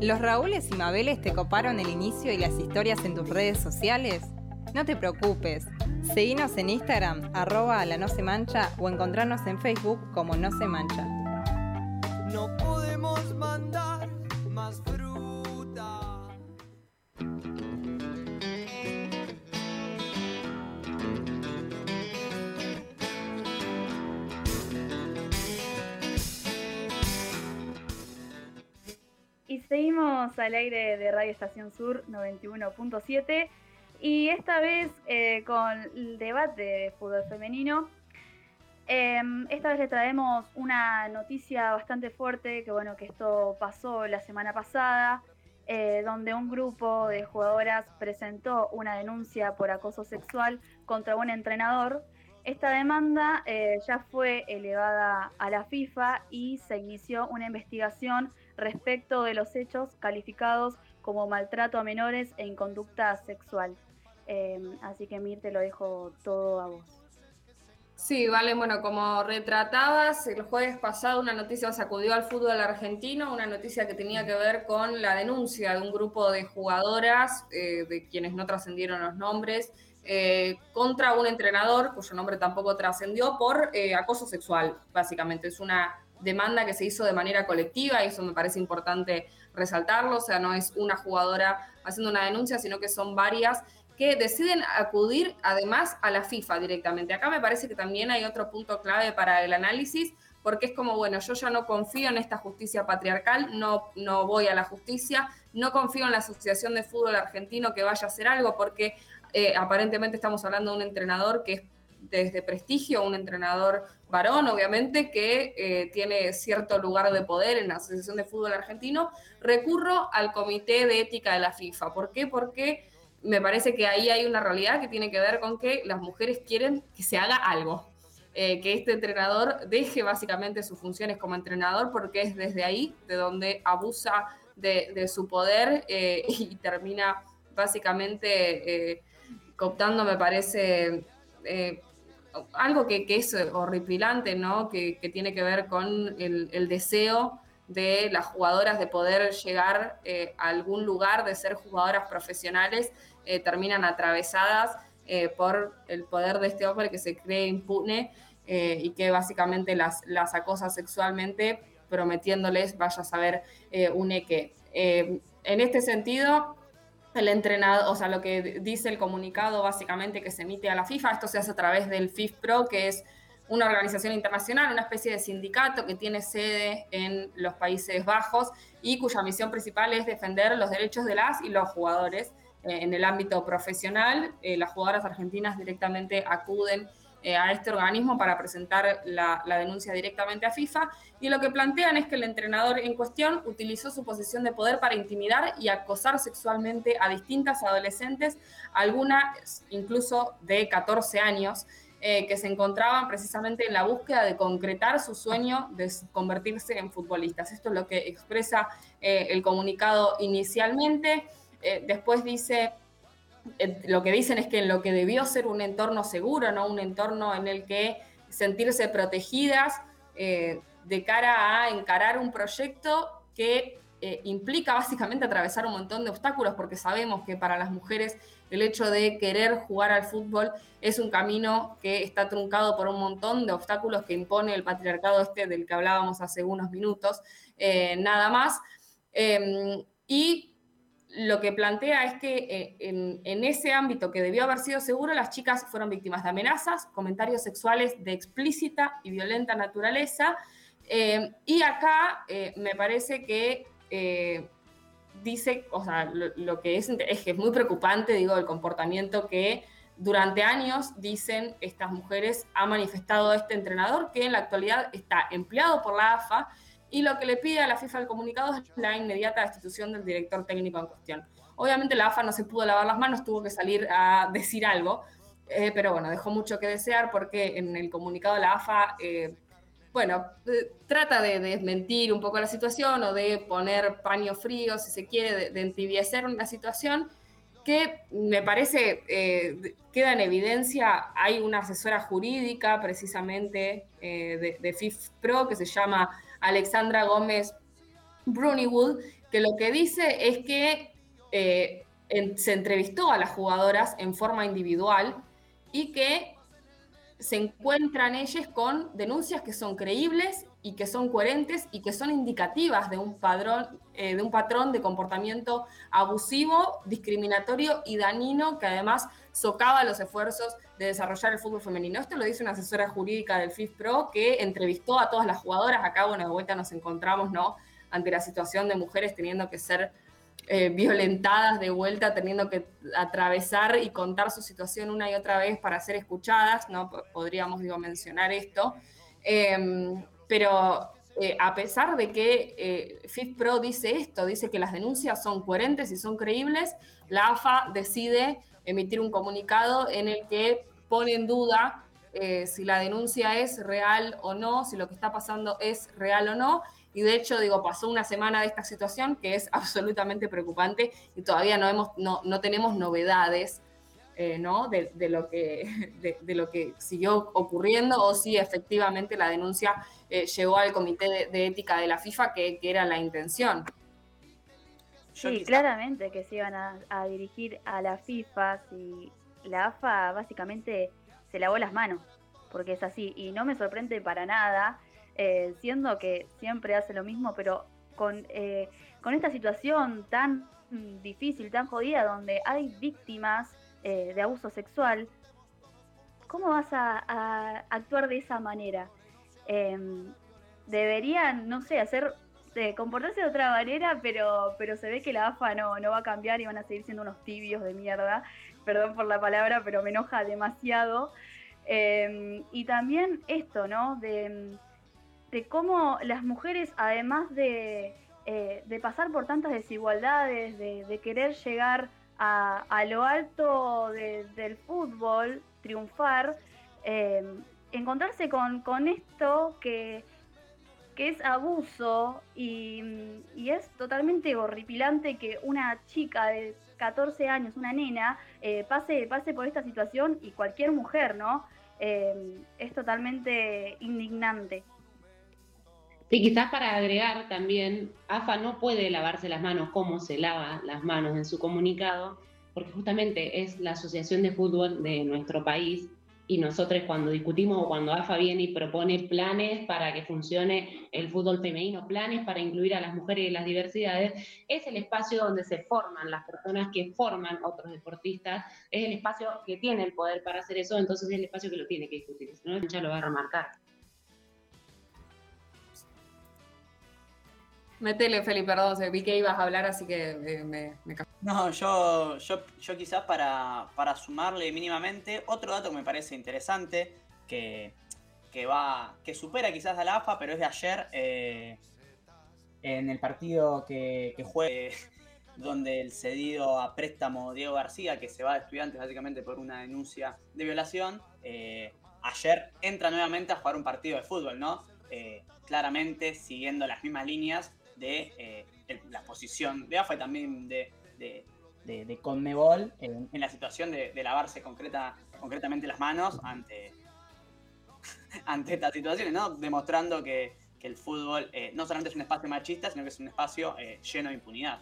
¿Los Raúles y Mabeles te coparon el inicio y las historias en tus redes sociales? No te preocupes, seguinos en Instagram, arroba la no se mancha o encontrarnos en Facebook como no se mancha. Seguimos al aire de Radio Estación Sur 91.7 y esta vez eh, con el debate de fútbol femenino. Em, esta vez le traemos una noticia bastante fuerte, que bueno, que esto pasó la semana pasada, eh, donde un grupo de jugadoras presentó una denuncia por acoso sexual contra un entrenador. Esta demanda eh, ya fue elevada a la FIFA y se inició una investigación respecto de los hechos calificados como maltrato a menores e inconducta sexual. Em, así que Mir, te lo dejo todo a vos. Sí, vale, bueno, como retratabas, el jueves pasado una noticia sacudió al fútbol argentino, una noticia que tenía que ver con la denuncia de un grupo de jugadoras, eh, de quienes no trascendieron los nombres, eh, contra un entrenador cuyo nombre tampoco trascendió por eh, acoso sexual, básicamente. Es una demanda que se hizo de manera colectiva y eso me parece importante resaltarlo, o sea, no es una jugadora haciendo una denuncia, sino que son varias que deciden acudir además a la FIFA directamente. Acá me parece que también hay otro punto clave para el análisis, porque es como, bueno, yo ya no confío en esta justicia patriarcal, no, no voy a la justicia, no confío en la Asociación de Fútbol Argentino que vaya a hacer algo, porque eh, aparentemente estamos hablando de un entrenador que es desde prestigio, un entrenador varón, obviamente, que eh, tiene cierto lugar de poder en la Asociación de Fútbol Argentino, recurro al Comité de Ética de la FIFA. ¿Por qué? Porque me parece que ahí hay una realidad que tiene que ver con que las mujeres quieren que se haga algo. Eh, que este entrenador deje básicamente sus funciones como entrenador porque es desde ahí de donde abusa de, su poder y termina básicamente cooptando, me parece, algo que, es horripilante, ¿no? Que, tiene que ver con el, deseo de las jugadoras de poder llegar eh, a algún lugar, de ser jugadoras profesionales, eh, terminan atravesadas eh, por el poder de este hombre que se cree impune y que básicamente las, las acosa sexualmente, prometiéndoles, vaya a saber, un eque. en este sentido, el entrenador, o sea, lo que dice el comunicado básicamente que se emite a la FIFA, esto se hace a través del FIFPRO, que es una organización internacional, una especie de sindicato que tiene sede en los Países Bajos y cuya misión principal es defender los derechos de las y los jugadores eh, en el ámbito profesional. Eh, las jugadoras argentinas directamente acuden eh, a este organismo para presentar la, denuncia directamente a FIFA y lo que plantean es que el entrenador en cuestión utilizó su posición de poder para intimidar y acosar sexualmente a distintas adolescentes, algunas incluso de 14 años. Eh, que se encontraban precisamente en la búsqueda de concretar su sueño de convertirse en futbolistas. Esto es lo que expresa eh, el comunicado inicialmente. después dice, lo que dicen es que en lo que debió ser un entorno seguro, ¿no? Un entorno en el que sentirse protegidas eh, de cara a encarar un proyecto que eh, implica básicamente atravesar un montón de obstáculos, porque sabemos que para las mujeres el hecho de querer jugar al fútbol es un camino que está truncado por un montón de obstáculos que impone el patriarcado este del que hablábamos hace unos minutos, nada más. Em, y lo que plantea es que eh, en, ese ámbito que debió haber sido seguro, las chicas fueron víctimas de amenazas, comentarios sexuales de explícita y violenta naturaleza. Eh, y acá eh, me parece que dice, o sea, lo, que es, es que es muy preocupante, digo, el comportamiento que durante años, dicen estas mujeres, ha manifestado este entrenador que en la actualidad está empleado por la AFA y lo que le pide a la FIFA el comunicado es la inmediata destitución del director técnico en cuestión. Obviamente la AFA no se pudo lavar las manos, tuvo que salir a decir algo, eh, pero bueno, dejó mucho que desear porque en el comunicado la AFA, eh, bueno, eh, trata de desmentir un poco la situación o de poner paño frío, si se quiere, de, de entibiecer una situación que me parece queda en evidencia. Hay una asesora jurídica precisamente de, de FIFPRO que se llama Alexandra Gómez Bruniwood, que lo que dice es que eh, se entrevistó a las jugadoras en forma individual y que se encuentran ellas con denuncias que son creíbles y que son coherentes y que son indicativas de un, padrón, eh, de un patrón de comportamiento abusivo, discriminatorio y dañino que además socava los esfuerzos de desarrollar el fútbol femenino. Esto lo dice una asesora jurídica del FIFPRO que entrevistó a todas las jugadoras. Acá, bueno, de vuelta nos encontramos, ¿no? Ante la situación de mujeres teniendo que ser eh, violentadas de vuelta, teniendo que atravesar y contar su situación una y otra vez para ser escuchadas, ¿no? Podríamos, digo, mencionar esto. Em, pero eh, a pesar de que eh, FIFPRO dice esto, dice que las denuncias son coherentes y son creíbles, la AFA decide emitir un comunicado en el que pone en duda eh, si la denuncia es real o no, si lo que está pasando es real o no. Y de hecho, digo, pasó una semana de esta situación que es absolutamente preocupante y todavía no, hemos, no, no tenemos novedades eh, ¿no? De, lo que, de, lo que siguió ocurriendo o si efectivamente la denuncia eh, llegó al comité de, ética de la FIFA, que, era la intención. Sí, claramente que se iban a, dirigir a la FIFA si la AFA básicamente se lavó las manos, porque es así, y no me sorprende para nada, eh, siendo que siempre hace lo mismo, pero con, con esta situación tan difícil, tan jodida, donde hay víctimas eh, de abuso sexual, ¿cómo vas a, actuar de esa manera? Em, deberían, no sé, hacer, eh, comportarse de otra manera, pero, pero se ve que la AFA no, no va a cambiar y van a seguir siendo unos tibios de mierda. Perdón por la palabra, pero me enoja demasiado. Em, y también esto, ¿no? De, de cómo las mujeres, además de, eh, de pasar por tantas desigualdades, de, querer llegar a, lo alto del fútbol, triunfar, eh, encontrarse con, esto que, que, es abuso y, es totalmente horripilante que una chica de 14 años, una nena, eh, pase, pase por esta situación y cualquier mujer, ¿no? Eh, es totalmente indignante. Sí, quizás para agregar también, AFA no puede lavarse las manos como se lava las manos en su comunicado, porque justamente es la Asociación de Fútbol de nuestro país y nosotros cuando discutimos o cuando AFA viene y propone planes para que funcione el fútbol femenino, planes para incluir a las mujeres y las diversidades, es el espacio donde se forman las personas que forman otros deportistas, es el espacio que tiene el poder para hacer eso, entonces es el espacio que lo tiene que discutir, si no, ya lo va a remarcar. Metele, Felipe, perdón, vi que ibas a hablar, así que eh, me, me... No, yo, yo, yo quizás para, para, sumarle mínimamente otro dato que me parece interesante, que, que, va, que supera quizás a la AFA, pero es de ayer, eh, en el partido que, que juegue, donde el cedido a préstamo Diego García, que se va de estudiantes básicamente por una denuncia de violación, eh, ayer entra nuevamente a jugar un partido de fútbol, ¿no? claramente siguiendo las mismas líneas de eh, la posición de AFA y también de, de, Conmebol en, la situación de, lavarse concreta, concretamente las manos ante, ante estas situaciones, ¿no? demostrando que, el fútbol eh, no solamente es un espacio machista, sino que es un espacio eh, lleno de impunidad.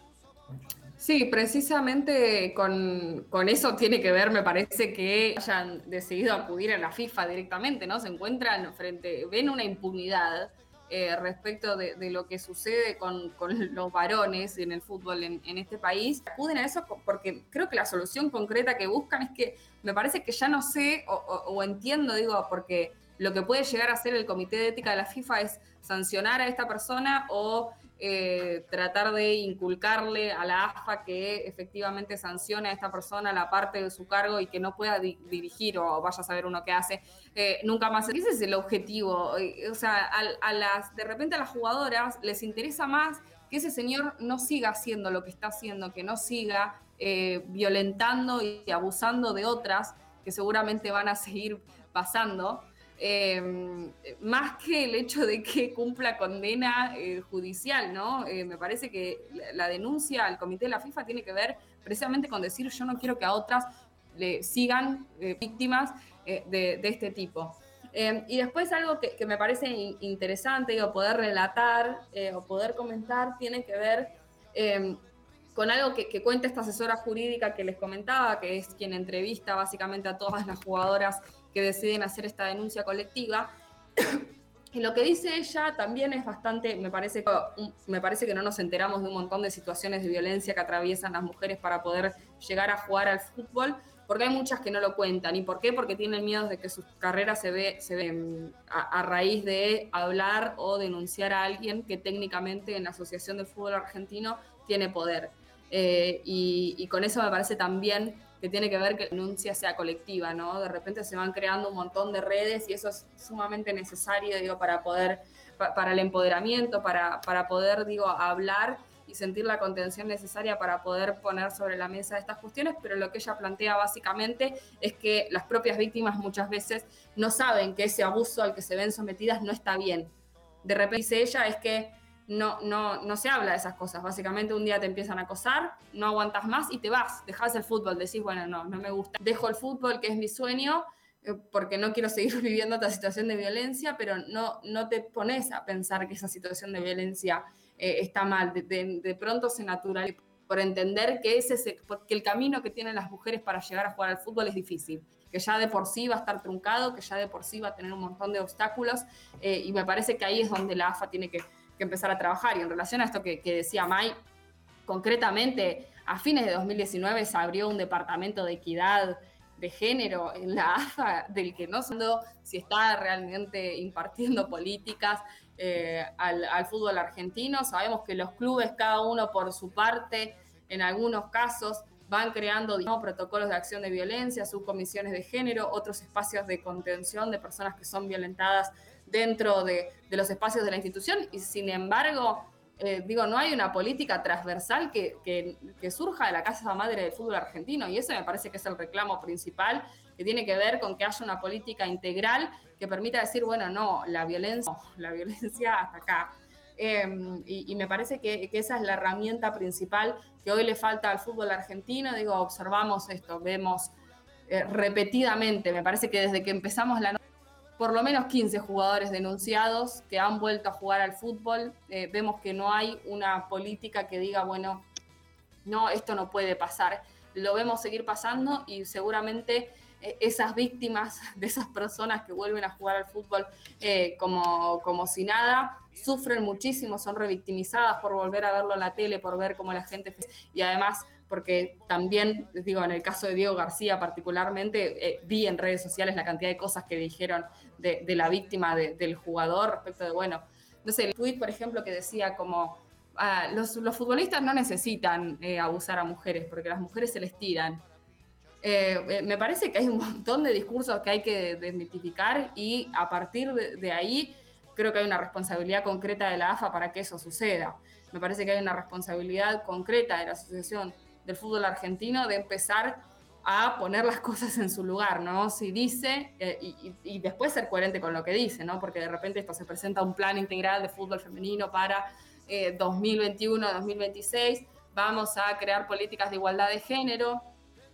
Sí, precisamente con, con, eso tiene que ver, me parece que hayan decidido acudir a la FIFA directamente, ¿no? Se encuentran frente, ven una impunidad eh, respecto de, lo que sucede con, los varones en el fútbol en, este país, acuden a eso porque creo que la solución concreta que buscan es que me parece que ya no sé o entiendo, digo, porque lo que puede llegar a hacer el Comité de Ética de la FIFA es sancionar a esta persona o eh, tratar de inculcarle a la AFA que efectivamente sancione a esta persona la parte de su cargo y que no pueda dirigir o vaya a saber uno qué hace eh, nunca más. Ese es el objetivo. O sea, a, las, de repente a las jugadoras les interesa más que ese señor no siga haciendo lo que está haciendo, que no siga eh, violentando y abusando de otras que seguramente van a seguir pasando. Em, más que el hecho de que cumpla condena eh, judicial, ¿no? Eh, me parece que la, denuncia al comité de la FIFA tiene que ver precisamente con decir yo no quiero que a otras le sigan eh, víctimas de, este tipo. Eh, y después algo que, me parece interesante, digo, poder relatar o poder comentar, tiene que ver eh, con algo que, cuenta esta asesora jurídica que les comentaba, que es quien entrevista básicamente a todas las jugadoras que deciden hacer esta denuncia colectiva. Y lo que dice ella también es bastante, me parece, me parece que no nos enteramos de un montón de situaciones de violencia que atraviesan las mujeres para poder llegar a jugar al fútbol, porque hay muchas que no lo cuentan. ¿Y por qué? Porque tienen miedo de que su carrera se ve, se ve a, raíz de hablar o denunciar a alguien que técnicamente en la Asociación del Fútbol Argentino tiene poder. Eh, y, y con eso me parece también que tiene que ver que la denuncia sea colectiva, ¿no? De repente se van creando un montón de redes y eso es sumamente necesario, digo, para poder, para el empoderamiento, para, para poder, digo, hablar y sentir la contención necesaria para poder poner sobre la mesa estas cuestiones, pero lo que ella plantea básicamente es que las propias víctimas muchas veces no saben que ese abuso al que se ven sometidas no está bien. De repente dice ella es que no, no, no se habla de esas cosas. Básicamente un día te empiezan a acosar, no aguantas más y te vas, dejas el fútbol, decís, bueno, no, no me gusta. Dejo el fútbol, que es mi sueño, eh, porque no quiero seguir viviendo esta situación de violencia, pero no, no te pones a pensar que esa situación de violencia eh, está mal. De, pronto se natural por entender que, ese, que el camino que tienen las mujeres para llegar a jugar al fútbol es difícil que ya de por sí va a estar truncado, que ya de por sí va a tener un montón de obstáculos, eh, y me parece que ahí es donde la AFA tiene que, que empezar a trabajar. Y en relación a esto que, decía Mai, concretamente, a fines de 2019 se abrió un departamento de equidad de género en la AFA, del que no sé si está realmente impartiendo políticas eh, al, fútbol argentino. Sabemos que los clubes, cada uno por su parte, en algunos casos, van creando protocolos de acción de violencia, subcomisiones de género, otros espacios de contención de personas que son violentadas dentro de, los espacios de la institución y sin embargo, eh, digo, no hay una política transversal que, surja de la Casa Madre del Fútbol Argentino y eso me parece que es el reclamo principal que tiene que ver con que haya una política integral que permita decir, bueno, no, la violencia, la violencia hasta acá. Em, y, me parece que, esa es la herramienta principal que hoy le falta al fútbol argentino. Digo, observamos esto, vemos eh, repetidamente, me parece que desde que empezamos la por lo menos 15 jugadores denunciados que han vuelto a jugar al fútbol. Eh, vemos que no hay una política que diga, bueno, no, esto no puede pasar. Lo vemos seguir pasando y seguramente eh, esas víctimas de esas personas que vuelven a jugar al fútbol eh, como, como si nada, sufren muchísimo, son revictimizadas por volver a verlo en la tele, por ver cómo la gente... Y además porque también, digo, en el caso de Diego García particularmente, vi en redes sociales la cantidad de cosas que dijeron de, la víctima del jugador respecto de, bueno, no sé, el tweet, por ejemplo, que decía como, ah, los, futbolistas no necesitan eh, abusar a mujeres porque las mujeres se les tiran. Eh, eh, me parece que hay un montón de discursos que hay que desmitificar y a partir de, ahí creo que hay una responsabilidad concreta de la AFA para que eso suceda. Me parece que hay una responsabilidad concreta de la Asociación del Fútbol Argentino de empezar a poner las cosas en su lugar, ¿no? Si dice, eh, y, después ser coherente con lo que dice, ¿no? Porque de repente esto se presenta un plan integral de fútbol femenino para 2021-2026, eh, vamos a crear políticas de igualdad de género.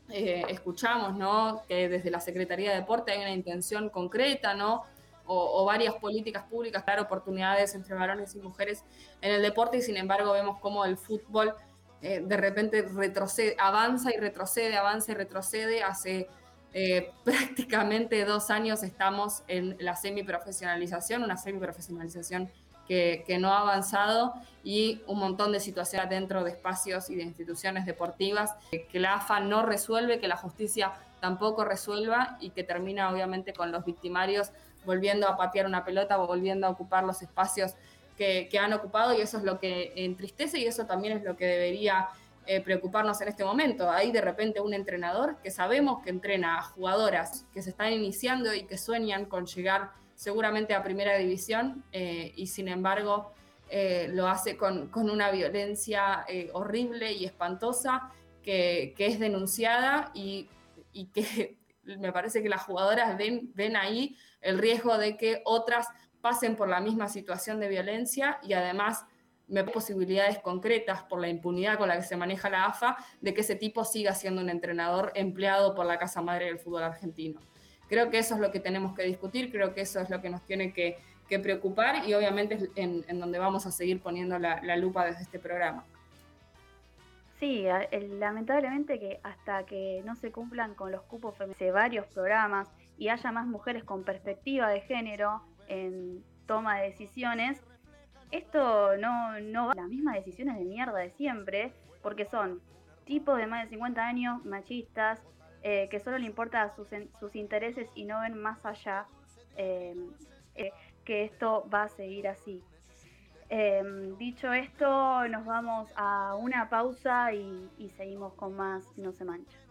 Eh, escuchamos, ¿no? Que desde la Secretaría de Deporte hay una intención concreta, ¿no? O, o, varias políticas públicas, dar oportunidades entre varones y mujeres en el deporte y sin embargo vemos cómo el fútbol eh, de repente retrocede, avanza y retrocede, avanza y retrocede. Hace eh, prácticamente dos años estamos en la semiprofesionalización, una semiprofesionalización que, que no ha avanzado y un montón de situaciones dentro de espacios y de instituciones deportivas que la AFA no resuelve, que la justicia tampoco resuelva y que termina obviamente con los victimarios volviendo a patear una pelota o volviendo a ocupar los espacios que, han ocupado y eso es lo que entristece y eso también es lo que debería eh, preocuparnos en este momento. Hay de repente un entrenador que sabemos que entrena a jugadoras que se están iniciando y que sueñan con llegar seguramente a primera división eh, y sin embargo eh, lo hace con, una violencia horrible y espantosa que, es denunciada y, y, que me parece que las jugadoras ven, ven ahí el riesgo de que otras pasen por la misma situación de violencia y además me posibilidades concretas por la impunidad con la que se maneja la AFA de que ese tipo siga siendo un entrenador empleado por la Casa Madre del Fútbol Argentino. Creo que eso es lo que tenemos que discutir, creo que eso es lo que nos tiene que, preocupar y obviamente es en, donde vamos a seguir poniendo la, lupa desde este programa. Sí, lamentablemente que hasta que no se cumplan con los cupos femeninos de varios programas y haya más mujeres con perspectiva de género en toma de decisiones, esto no, no va las mismas decisiones de mierda de siempre, porque son tipos de más de 50 años, machistas, eh, que solo le importa sus, intereses y no ven más allá em, eh, que esto va a seguir así. Em, dicho esto, nos vamos a una pausa y seguimos con más No se mancha.